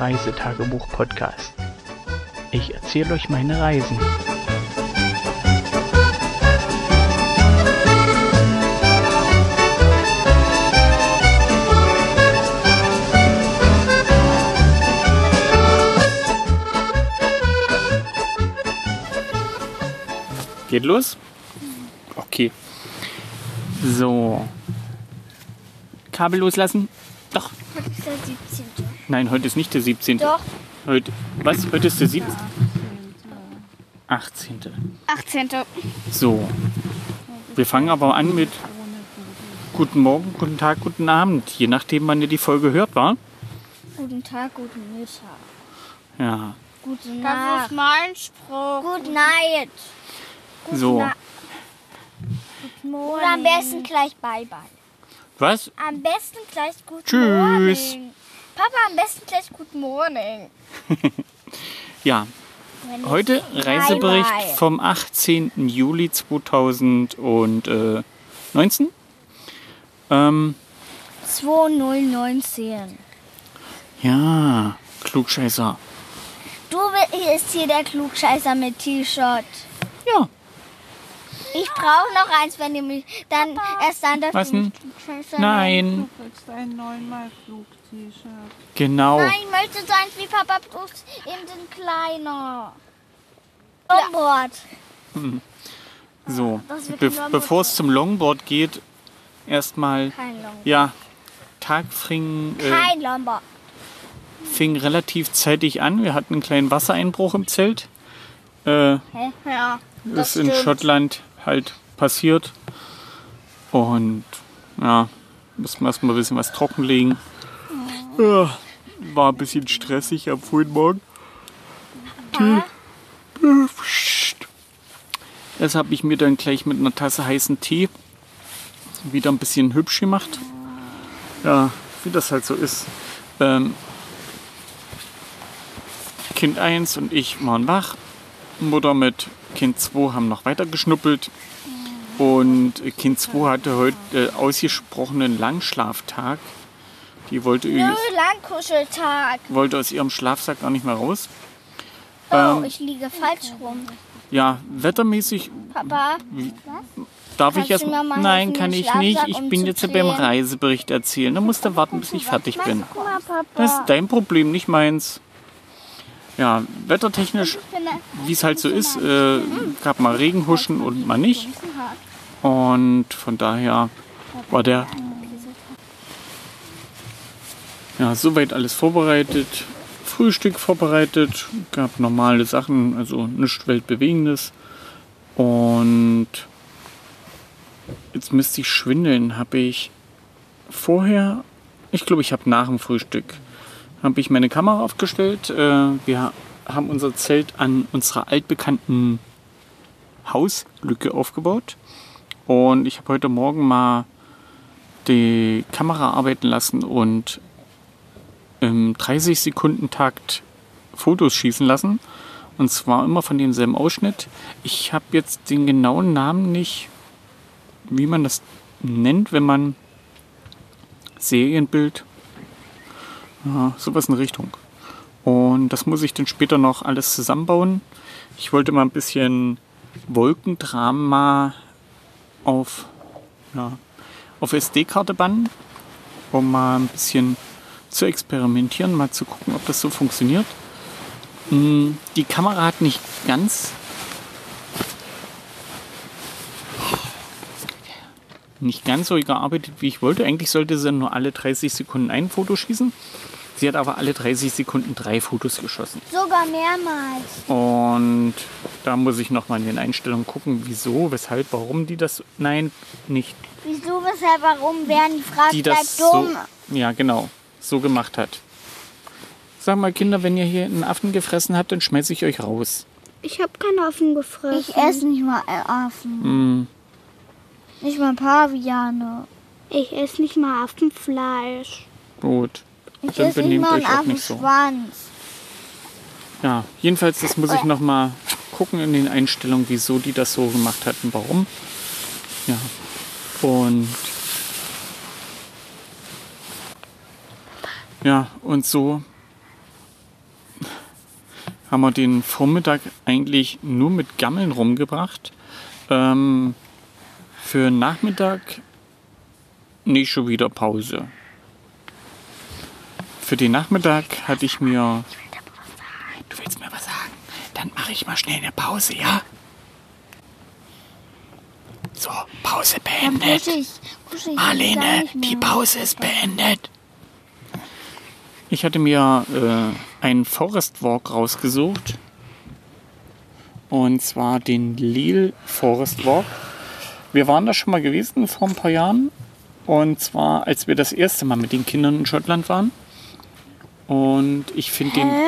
Reisetagebuch-Podcast. Ich erzähle euch meine Reisen. Geht los? Okay. So. Kabel loslassen? Doch. Heute ist der 17. Nein, heute ist nicht der 17. Doch. Heute, was? Heute ist der 17. 18. 18. So. Wir fangen aber an mit Guten Morgen, guten Tag, guten Abend. Je nachdem, wann ihr die Folge hört, war? Guten Tag, guten Mittag. Ja. Gute Das Nacht. ist mein Spruch. Good night. So. Na- Oder am besten gleich Bye Bye. Was? Am besten gleich Good Tschüss. Morning. Papa, am besten gleich Good Morning. Ja. Wenn Heute ich- Reisebericht bye. vom 18. Juli 2019. Ähm, 2019. ja, Klugscheißer. Du bist hier der Klugscheißer mit T-Shirt. Ja, Ich brauche noch eins, wenn ihr mich dann erst dann dürft Was ihr mich denn? Klugscheißer nein, Du kriegst ein neunmal Flug-T-Shirt. genau. Nein, ich möchte so eins wie Papa bloß eben ein kleiner. Longboard. So, Das wird be bevor es zum Longboard geht, erstmal, Kein Longboard. ja, Tag fing, äh, Kein Longboard. fing relativ zeitig an. Wir hatten einen kleinen Wassereinbruch im Zelt. Äh, Hä? Ja. Das ist in Schottland halt passiert. Und ja, mussten wir erstmal ein bisschen was trockenlegen. Ja, war ein bisschen stressig am frühen Morgen. Pst. Das habe ich mir dann gleich mit einer Tasse heißen Tee wieder ein bisschen hübsch gemacht. Ja, wie das halt so ist. Ähm, kind 1 und ich waren wach. Mutter mit Kind 2 haben noch weiter geschnuppelt. Und Kind 2 hatte heute äh, ausgesprochenen Langschlaftag. Die wollte, Nö, Langkuscheltag. wollte aus ihrem Schlafsack gar nicht mehr raus. Oh, Ähm. ich liege falsch rum. Ja, wettermäßig Papa, darf Kannst ich erst. mal Nein, kann ich nicht. Ich bin jetzt beim? Reisebericht erzählen. Da musst du warten, bis ich fertig bin. mal. Das ist dein Problem, nicht meins. Ja, wettertechnisch, wie es halt so ist, äh, gab mal Regenhuschen und mal nicht. Und von daher war der ja soweit alles vorbereitet. Frühstück vorbereitet, gab normale Sachen, also nichts Weltbewegendes. Und jetzt müsste ich schwindeln. Habe ich vorher, ich glaube, ich habe nach dem Frühstück, habe ich meine Kamera aufgestellt. Äh, wir haben unser Zelt an unserer altbekannten Hauslücke aufgebaut. Und ich habe heute Morgen mal die Kamera arbeiten lassen und im 30 Sekunden Takt Fotos schießen lassen. Und zwar immer von demselben Ausschnitt. Ich habe jetzt den genauen Namen nicht, wie man das nennt, wenn man Serienbild, ja, sowas in Richtung. Und das muss ich dann später noch alles zusammenbauen. Ich wollte mal ein bisschen Wolkendrama auf, ja, auf SD-Karte bannen, um mal ein bisschen zu experimentieren, mal zu gucken, ob das so funktioniert. Mm, Die Kamera hat nicht ganz nicht ganz so gearbeitet, wie ich wollte. Eigentlich sollte sie nur alle 30 Sekunden ein Foto schießen. Sie hat aber alle 30 Sekunden drei Fotos geschossen. Sogar mehrmals. Und da muss ich nochmal in den Einstellungen gucken, wieso, weshalb, warum die das. Nein, nicht. Wieso, weshalb, warum werden die Fragen Die bleibt das so. dumm. Ja, genau. So gemacht hat. Sag mal, Kinder, wenn ihr hier einen Affen gefressen habt, dann schmeiße ich euch raus. Ich habe keinen Affen gefressen. Ich esse nicht mal Affen. Mm, Nicht mal Paviane. Ich esse nicht mal Affenfleisch. gut. Ich Dann esse nicht benehmt mal euch auch nicht so. Affenschwanz. Ja, jedenfalls, das muss ich nochmal gucken in den Einstellungen, wieso die das so gemacht hatten, warum. Ja. Und Ja, und so haben wir den Vormittag eigentlich nur mit Gammeln rumgebracht. Ähm, für Nachmittag nicht schon wieder Pause. Für den Nachmittag hatte ich mir. Du willst mir was sagen? Dann mache ich mal schnell eine Pause, ja? So, Pause beendet. Marlene, die Pause ist beendet. Ich hatte mir äh, einen Forest Walk rausgesucht. Und zwar den Lille Forest Walk. Wir waren da schon mal gewesen vor ein paar Jahren. Und zwar, als wir das erste Mal mit den Kindern in Schottland waren. Und ich finde den. Hä?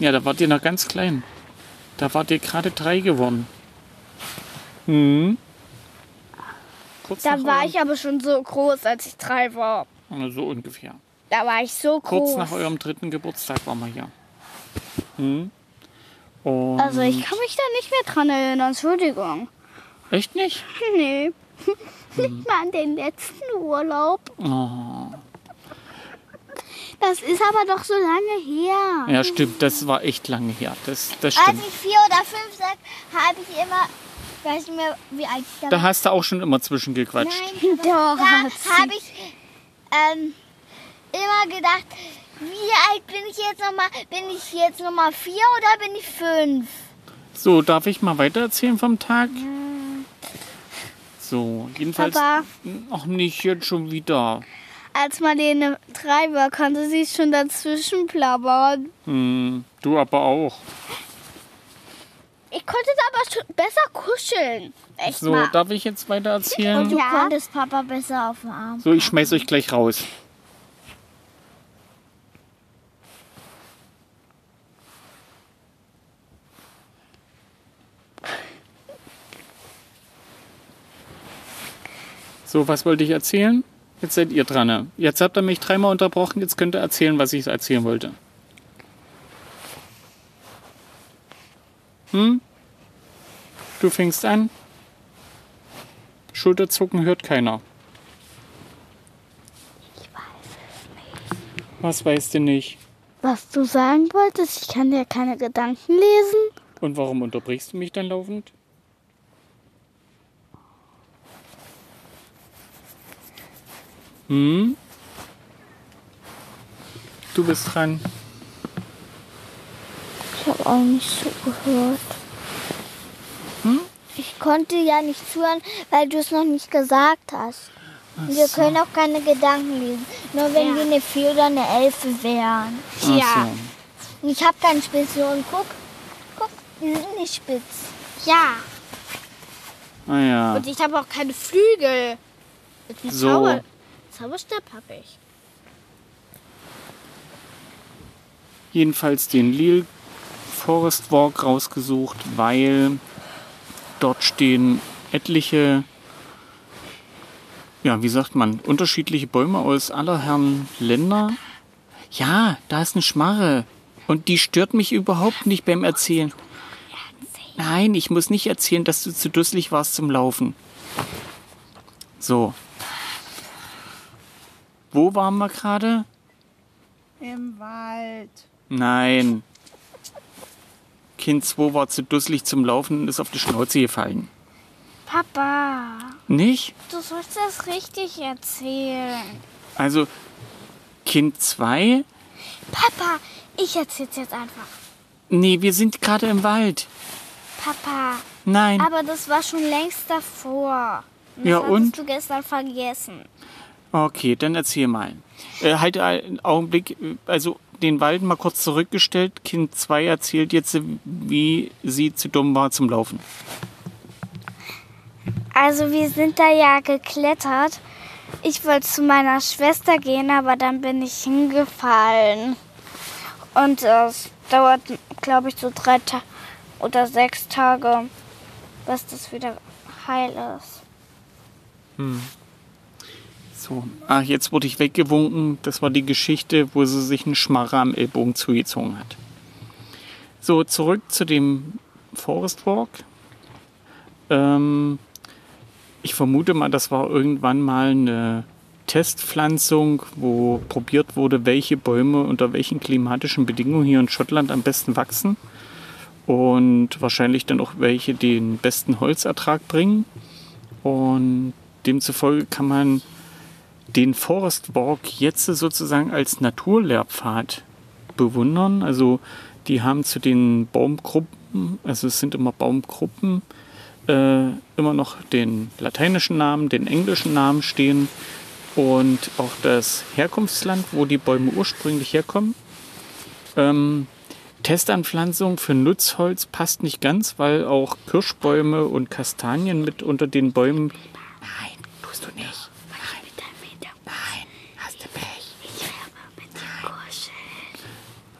Ja, da wart ihr noch ganz klein. Da wart ihr gerade drei geworden. Hm. Kurz Da war ich aber schon so groß, als ich drei war. So ungefähr. Da war ich so Kurz groß. nach eurem dritten Geburtstag waren wir hier. Hm. Und Also ich kann mich da nicht mehr dran erinnern, Entschuldigung. Echt nicht? Nee. Nicht mal an den letzten Urlaub. Oh. Das ist aber doch so lange her. Ja, stimmt, das war echt lange her. Das, das Als stimmt. ich vier oder fünf sag, habe ich immer, weiß nicht mehr, wie alt ich da Da war. hast du auch schon immer zwischengequatscht. Nein, Doch, da habe ich ähm, immer gedacht, wie alt bin ich jetzt nochmal? Bin ich jetzt nochmal vier oder bin ich fünf? So, darf ich mal weitererzählen vom Tag? So, jedenfalls. Aber Ach, nicht jetzt schon wieder. als Marlene drei war, konnte sie schon dazwischen plappern. Hm, du aber auch. Ich konnte da aber schon besser kuscheln. Echt So, mal. darf ich jetzt weitererzählen? Und du Ja. konntest Papa besser auf den Arm. So, ich schmeiß euch gleich raus. So, was wollte ich erzählen? Jetzt seid ihr dran. ne? Jetzt habt ihr mich dreimal unterbrochen, jetzt könnt ihr erzählen, was ich erzählen wollte. Hm? Du fängst an. Schulterzucken hört keiner. Was weißt du nicht? Was du sagen wolltest, ich kann dir keine Gedanken lesen. Und warum unterbrichst du mich dann laufend? Hm? Du bist dran. Ich habe auch nicht zugehört. Ich konnte ja nicht zuhören, weil du es noch nicht gesagt hast. Und wir können auch keine Gedanken lesen. Nur wenn Ja. wir eine 4 oder eine 11 wären. Ach Ja. so. Und ich habe keinen Spitze und guck, guck, die sind nicht spitz. Ja. Ah ja. Und ich habe auch keine Flügel. Mit dem So. Zauber Zauberstab habe ich. jedenfalls den Lille Forest Walk rausgesucht, weil dort stehen etliche, ja, wie sagt man, unterschiedliche Bäume aus aller Herren Länder. Ja, da ist eine Schmarre. Und die stört mich überhaupt nicht beim Erzählen. Nein, ich muss nicht erzählen, dass du zu dusselig warst zum Laufen. So. Wo waren wir gerade? Im Wald. Nein. Kind 2 war zu dusselig zum Laufen und ist auf die Schnauze gefallen. Papa, Nicht? du sollst das richtig erzählen. Also, Kind 2? Papa, ich erzähl's jetzt einfach. Nee, wir sind gerade im Wald. Papa, Nein. aber das war schon längst davor. Das Ja, und? du gestern vergessen. Okay, dann erzähl mal. Äh, halt einen Augenblick, also den Wald mal kurz zurückgestellt. Kind 2 erzählt jetzt, wie sie zu dumm war zum Laufen. Also wir sind da ja geklettert. Ich wollte zu meiner Schwester gehen, aber dann bin ich hingefallen. Und es dauert, glaube ich, so drei Ta oder sechs Tage, bis das wieder heil ist. So, ach, jetzt wurde ich weggewunken. Das war die Geschichte, wo sie sich einen Schmarrer am Ellbogen zugezogen hat. So, zurück zu dem Forest Walk. Ähm, ich vermute mal, das war irgendwann mal eine Testpflanzung, wo probiert wurde, welche Bäume unter welchen klimatischen Bedingungen hier in Schottland am besten wachsen und wahrscheinlich dann auch welche den besten Holzertrag bringen. Und demzufolge kann man den Forest Walk jetzt sozusagen als Naturlehrpfad bewundern. Also die haben zu den Baumgruppen, also es sind immer Baumgruppen, äh, immer noch den lateinischen Namen, den englischen Namen stehen und auch das Herkunftsland, wo die Bäume ursprünglich herkommen. Ähm, Testanpflanzung für Nutzholz passt nicht ganz, weil auch Kirschbäume und Kastanien mit unter den Bäumen. Nein, tust du nicht.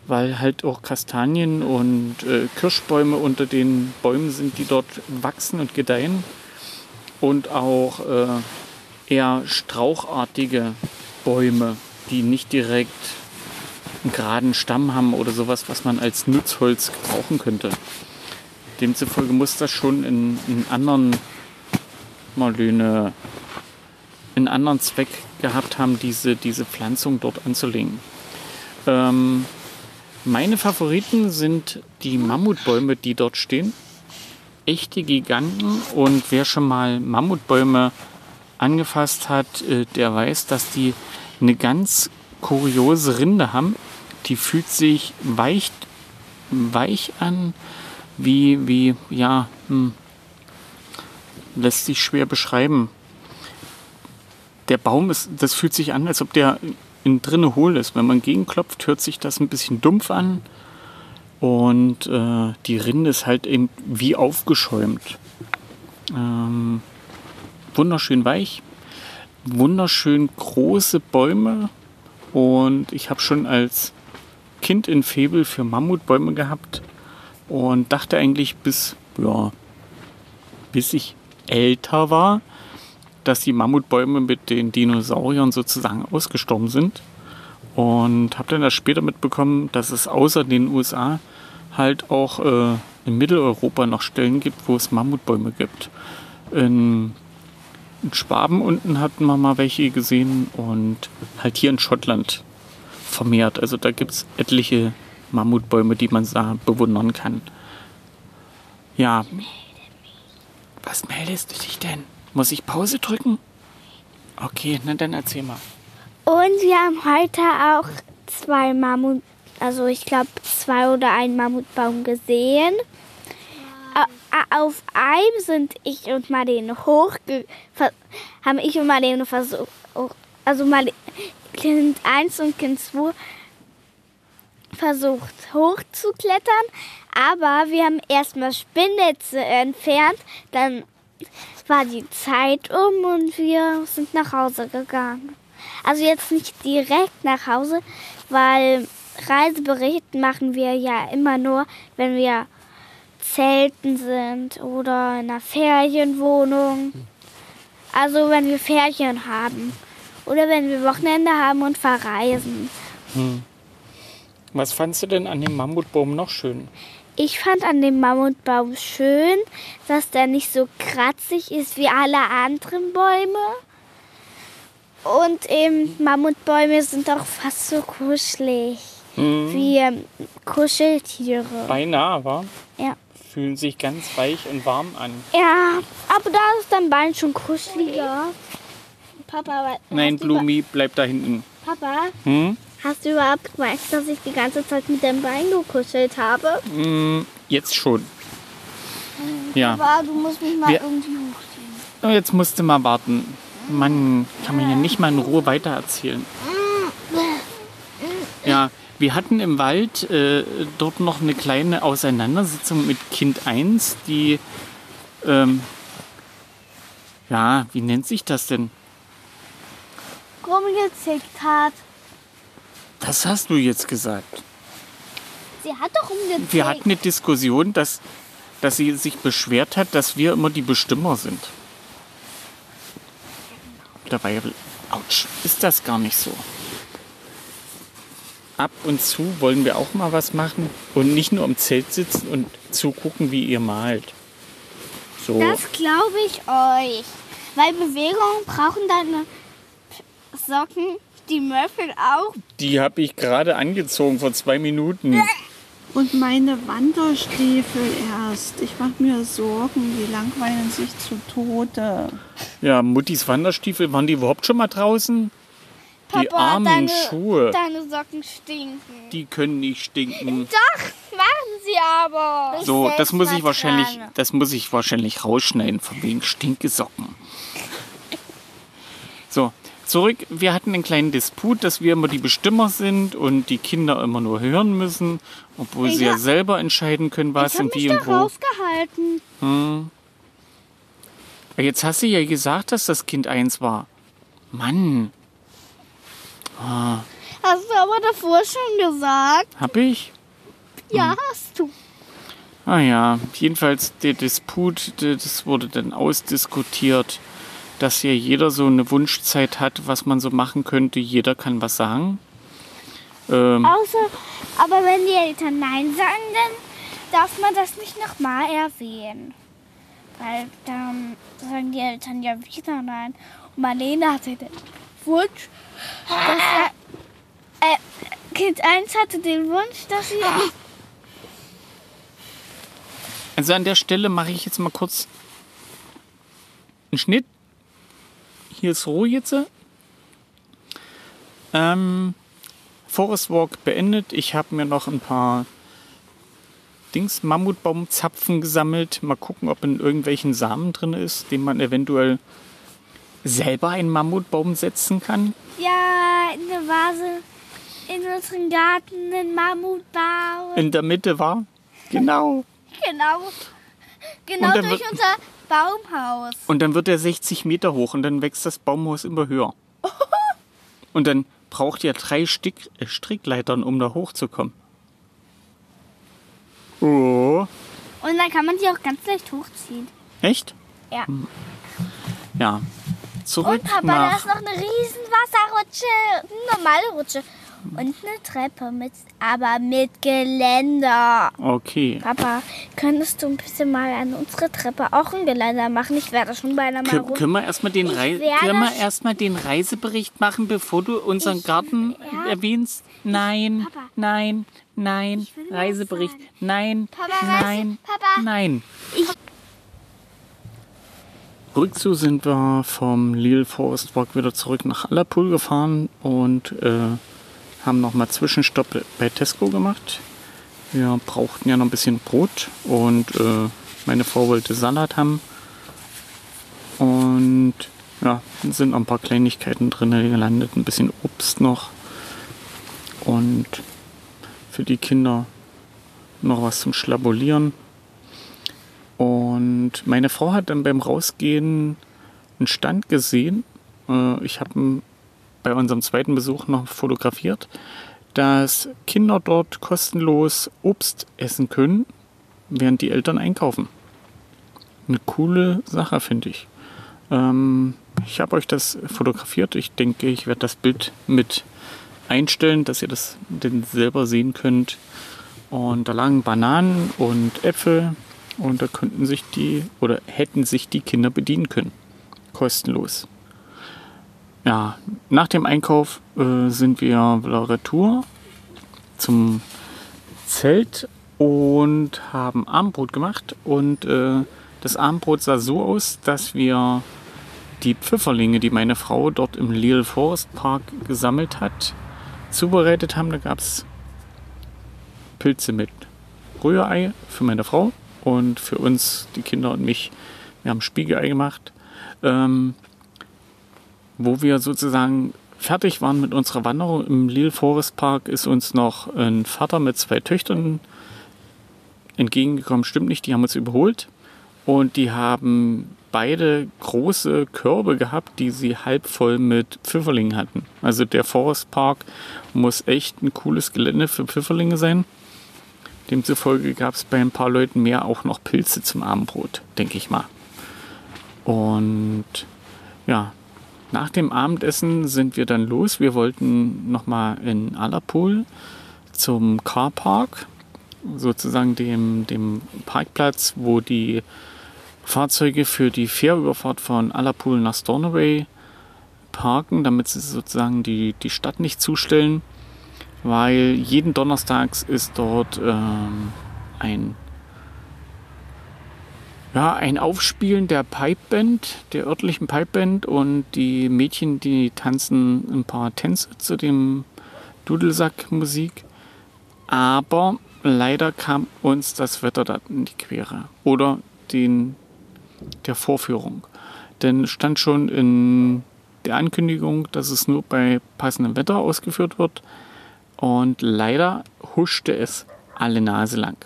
Weil halt auch Kastanien und äh, Kirschbäume unter den Bäumen sind, die dort wachsen und gedeihen. Und auch äh, eher strauchartige Bäume, die nicht direkt einen geraden Stamm haben oder sowas, was man als Nutzholz gebrauchen könnte. Demzufolge muss das schon in, in anderen Malöne einen anderen Zweck gehabt haben, diese, diese Pflanzung dort anzulegen. Ähm, meine Favoriten sind die Mammutbäume, die dort stehen. Echte Giganten. Und wer schon mal Mammutbäume angefasst hat, äh, der weiß, dass die eine ganz kuriose Rinde haben. Die fühlt sich weich, weich an, wie, wie, ja, hm, lässt sich schwer beschreiben. Der Baum ist, das fühlt sich an, als ob der innen drinne hohl ist. Wenn man gegenklopft, hört sich das ein bisschen dumpf an. Und äh, die Rinde ist halt eben wie aufgeschäumt. Ähm, wunderschön weich, wunderschön große Bäume. Und ich habe schon als Kind in Febel für Mammutbäume gehabt und dachte eigentlich bis, ja, bis ich älter war, dass die Mammutbäume mit den Dinosauriern sozusagen ausgestorben sind. Und habe dann erst später mitbekommen, dass es außer den USA halt auch äh, in Mitteleuropa noch Stellen gibt, wo es Mammutbäume gibt. In, in Schwaben unten hatten wir mal welche gesehen und halt hier in Schottland vermehrt. Also da gibt es etliche Mammutbäume, die man da bewundern kann. Ja. Was meldest du dich denn? Muss ich Pause drücken? Okay, na dann erzähl mal. Und wir haben heute auch zwei Mammut, also ich glaube zwei oder ein Mammutbaum gesehen. Auf einem sind ich und Marlene hoch, haben ich und Marlene versucht, also Marlene, Kind 1 und Kind 2 versucht hochzuklettern, aber wir haben erstmal Spinnnetze entfernt, dann war die Zeit um und wir sind nach Hause gegangen. Also jetzt nicht direkt nach Hause, weil Reisebericht machen wir ja immer nur, wenn wir zelten sind oder in einer Ferienwohnung. Also wenn wir Ferien haben oder wenn wir Wochenende haben und verreisen. Hm. Was fandst du denn an dem Mammutbaum noch schön? Ich fand an dem Mammutbaum schön, dass der nicht so kratzig ist wie alle anderen Bäume. Und eben Mammutbäume sind auch fast so kuschelig mhm. wie ähm, Kuscheltiere. Beinahe, wa? Ja. Fühlen sich ganz weich und warm an. Ja, aber da ist dein Bein schon kuscheliger. Papa, Nein, Blumi, bleib da hinten. Papa, hm? Hast du überhaupt gemerkt, dass ich die ganze Zeit mit dem Bein gekuschelt habe? Mm, jetzt schon. Ja. Aber du musst mich mal Wir, irgendwie hochziehen. Oh, jetzt musst du mal warten. Man kann mir ja nicht mal in Ruhe weitererzählen. Ja, wir hatten im Wald äh, dort noch eine kleine Auseinandersetzung mit Kind 1, die, ähm, ja, wie nennt sich das denn? Rumgezickt hat. Das hast du jetzt gesagt. Sie hat doch umgezählt. Wir hatten eine Diskussion, dass, dass sie sich beschwert hat, dass wir immer die Bestimmer sind. Dabei, ouch, ist das gar nicht so. Ab und zu wollen wir auch mal was machen und nicht nur im Zelt sitzen und zugucken, wie ihr malt. So. Das glaube ich euch. Weil Bewegungen brauchen dann Socken, die Möffel auch. Die habe ich gerade angezogen vor zwei Minuten. Und meine Wanderstiefel erst. Ich mache mir Sorgen, die langweilen sich zu Tode. Ja, Muttis Wanderstiefel, waren die überhaupt schon mal draußen? Die Papa, armen deine, Schuhe, Deine Socken stinken. die können nicht stinken. Doch, machen sie aber. So, das muss ich wahrscheinlich, das muss ich wahrscheinlich rausschneiden, von wegen Stinkesocken. So, zurück. Wir hatten einen kleinen Disput, dass wir immer die Bestimmer sind und die Kinder immer nur hören müssen, obwohl sie ja selber entscheiden können, was Ich und wie und wo. rausgehalten. Jetzt hast du ja gesagt, dass das Kind eins war. Mann, Hast du aber davor schon gesagt? hab ich? Ja, Hm. hast du. Ah ja, jedenfalls der Disput, das wurde dann ausdiskutiert, dass ja jeder so eine Wunschzeit hat, was man so machen könnte. Jeder kann was sagen. Ähm, Außer, aber wenn die Eltern Nein sagen, dann darf man das nicht nochmal erwähnen. Weil dann sagen die Eltern ja wieder Nein. Und Marlene hatte den Wunsch, dass er, äh, Kind 1 hatte den Wunsch, dass sie also an der Stelle mache ich jetzt mal kurz einen Schnitt. Hier ist Ruhe jetzt. Ähm, Forest Walk beendet. Ich habe mir noch ein paar Dings, Mammutbaumzapfen gesammelt. Mal gucken, ob in irgendwelchen Samen drin ist, den man eventuell selber einen Mammutbaum setzen kann. ja in der Vase in unserem Garten einen Mammut bauen. In der Mitte war. Genau. Genau. Genau durch unser Baumhaus. Und dann wird er 60 Meter hoch und dann wächst das Baumhaus immer höher. Und dann braucht ihr drei Stick, äh, Strickleitern, um da hochzukommen. Oh. Und dann kann man die auch ganz leicht hochziehen. Echt? Ja. Ja. Zurück Und Papa, da nach. ist noch eine riesen Wasserrutsche, eine normale Rutsche. Und eine Treppe, mit, aber mit Geländer. Okay. Papa, könntest du ein bisschen mal an unsere Treppe auch ein Geländer machen? Ich werde schon beinahe mal Kön können wir erstmal den, Rei werde können wir sch- erstmal den Reisebericht machen, bevor du unseren Garten ja. erwähnst? Nein, Papa. nein, nein. Reisebericht. Nein, Papa, nein, Papa. nein. Rückzu sind wir vom Lille Forest Walk wieder zurück nach Allerpool gefahren und äh, haben nochmal Zwischenstopp bei Tesco gemacht. Wir brauchten ja noch ein bisschen Brot und äh, meine Frau wollte Salat haben. Und ja, sind noch ein paar Kleinigkeiten drin gelandet, ein bisschen Obst noch. Und für die Kinder noch was zum Schlabulieren. Und meine Frau hat dann beim Rausgehen einen Stand gesehen. Äh, Ich habe ihn bei unserem zweiten Besuch noch fotografiert, dass Kinder dort kostenlos Obst essen können, während die Eltern einkaufen. Eine coole Sache, finde ich. Ähm, ich habe euch das fotografiert. Ich denke, ich werde das Bild mit einstellen, dass ihr das denn selber sehen könnt. Und da lagen Bananen und Äpfel und da könnten sich die oder hätten sich die Kinder bedienen können. Kostenlos. Ja, nach dem Einkauf äh, sind wir retour zum Zelt und haben Abendbrot gemacht. Und äh, das Abendbrot sah so aus, dass wir die Pfifferlinge, die meine Frau dort im Lille Forest Park gesammelt hat, zubereitet haben. Da gab es Pilze mit Rührei für meine Frau und für uns, die Kinder und mich. Wir haben Spiegelei gemacht. Ähm, wo wir sozusagen fertig waren mit unserer Wanderung im Lille Forest Park, ist uns noch ein Vater mit zwei Töchtern entgegengekommen. Stimmt nicht, die haben uns überholt. Und die haben beide große Körbe gehabt, die sie halb voll mit Pfifferlingen hatten. Also der Forest Park muss echt ein cooles Gelände für Pfifferlinge sein. Demzufolge gab es bei ein paar Leuten mehr auch noch Pilze zum Abendbrot, denke ich mal. Und ja, nach dem Abendessen sind wir dann los. Wir wollten nochmal in Allerpool zum Carpark, sozusagen dem, dem Parkplatz, wo die Fahrzeuge für die Fährüberfahrt von Allerpool nach Stornoway parken, damit sie sozusagen die, die Stadt nicht zustellen, weil jeden Donnerstags ist dort ähm, ein ja, ein Aufspielen der Pipeband, der örtlichen Pipeband und die Mädchen, die tanzen ein paar Tänze zu dem Dudelsack-Musik. Aber leider kam uns das Wetter da in die Quere. Oder den, der Vorführung. Denn stand schon in der Ankündigung, dass es nur bei passendem Wetter ausgeführt wird. Und leider huschte es alle Nase lang.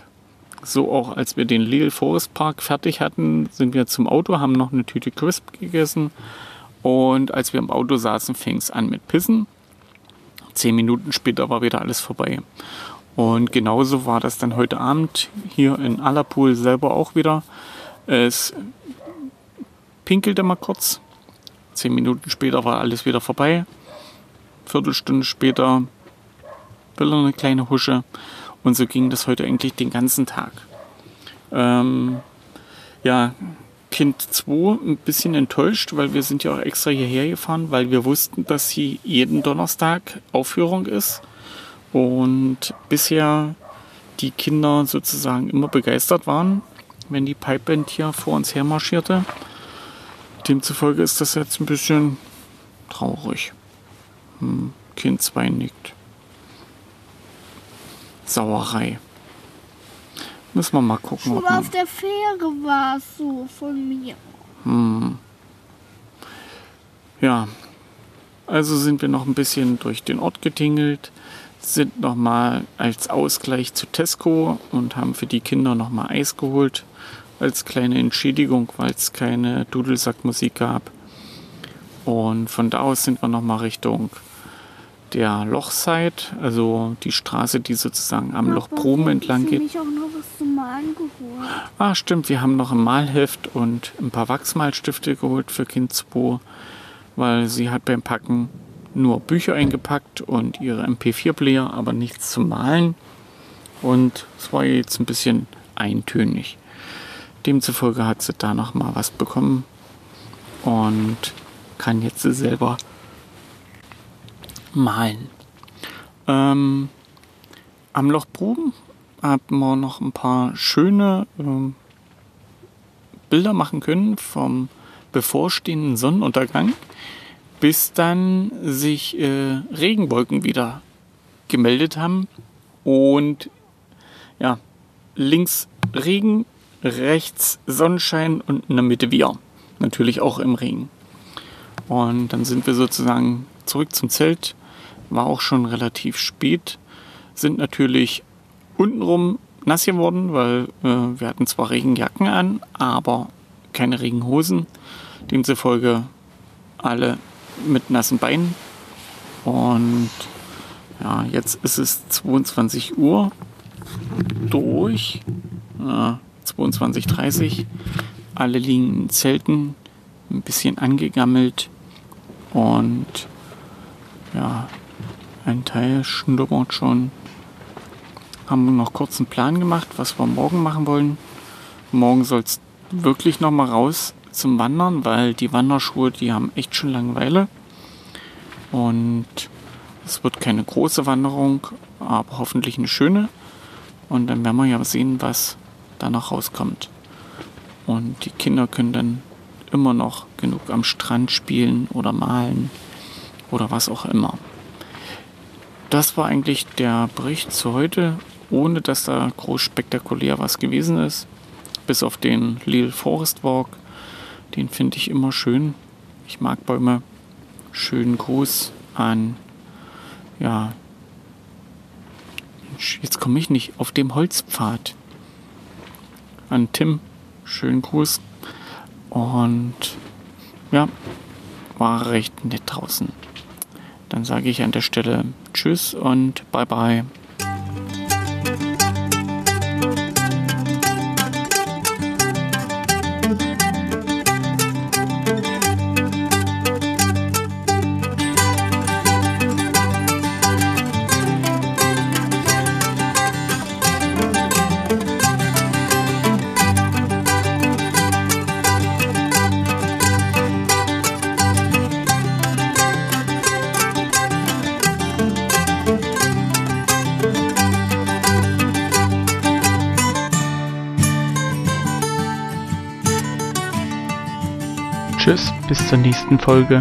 So auch als wir den Little Forest Park fertig hatten, sind wir zum Auto, haben noch eine Tüte Crisp gegessen. Und als wir im Auto saßen, fing es an mit Pissen. Zehn Minuten später war wieder alles vorbei. Und genauso war das dann heute Abend hier in Allerpool selber auch wieder. Es pinkelte mal kurz. Zehn Minuten später war alles wieder vorbei. Viertelstunde später wieder eine kleine Husche. Und so ging das heute eigentlich den ganzen Tag. Ähm, ja, Kind 2 ein bisschen enttäuscht, weil wir sind ja auch extra hierher gefahren, weil wir wussten, dass hier jeden Donnerstag Aufführung ist. Und bisher die Kinder sozusagen immer begeistert waren, wenn die Pipeband hier vor uns her marschierte. Demzufolge ist das jetzt ein bisschen traurig. Hm, kind 2 nickt. Sauerei. Müssen wir mal gucken. Schon auf der Fähre war es so von mir. Hm. Ja, also sind wir noch ein bisschen durch den Ort getingelt, sind nochmal als Ausgleich zu Tesco und haben für die Kinder nochmal Eis geholt, als kleine Entschädigung, weil es keine Dudelsackmusik gab. Und von da aus sind wir nochmal Richtung der Lochside, also die Straße, die sozusagen am Loch Proben entlang geht. Ich auch noch was zum Malen geholt. Ah, stimmt, wir haben noch ein Malheft und ein paar Wachsmalstifte geholt für Kind 2, weil sie hat beim Packen nur Bücher eingepackt und ihre MP4-Player, aber nichts zum Malen. Und es war jetzt ein bisschen eintönig. Demzufolge hat sie da noch mal was bekommen und kann jetzt selber malen. Ähm, am Loch Proben hatten wir noch ein paar schöne ähm, Bilder machen können vom bevorstehenden Sonnenuntergang, bis dann sich äh, Regenwolken wieder gemeldet haben und ja, links Regen, rechts Sonnenschein und in der Mitte wir. Natürlich auch im Regen. Und dann sind wir sozusagen zurück zum Zelt war auch schon relativ spät, sind natürlich untenrum nass geworden, weil äh, wir hatten zwar Regenjacken an, aber keine Regenhosen. Demzufolge alle mit nassen Beinen. Und ja, jetzt ist es 22 Uhr durch. Äh, 22.30 Alle liegen in Zelten, ein bisschen angegammelt. Und ja, ein Teil schnuppert schon. Haben wir noch kurz einen Plan gemacht, was wir morgen machen wollen. Morgen soll es wirklich noch mal raus zum Wandern, weil die Wanderschuhe, die haben echt schon Langeweile. Und es wird keine große Wanderung, aber hoffentlich eine schöne. Und dann werden wir ja sehen, was danach rauskommt. Und die Kinder können dann immer noch genug am Strand spielen oder malen oder was auch immer das war eigentlich der Bericht zu heute, ohne dass da groß spektakulär was gewesen ist. Bis auf den Little Forest Walk. Den finde ich immer schön. Ich mag Bäume. Schönen Gruß an, ja, jetzt komme ich nicht, auf dem Holzpfad. An Tim. Schönen Gruß. Und ja, war recht nett draußen. Dann sage ich an der Stelle Tschüss und bye bye. Nächsten Folge.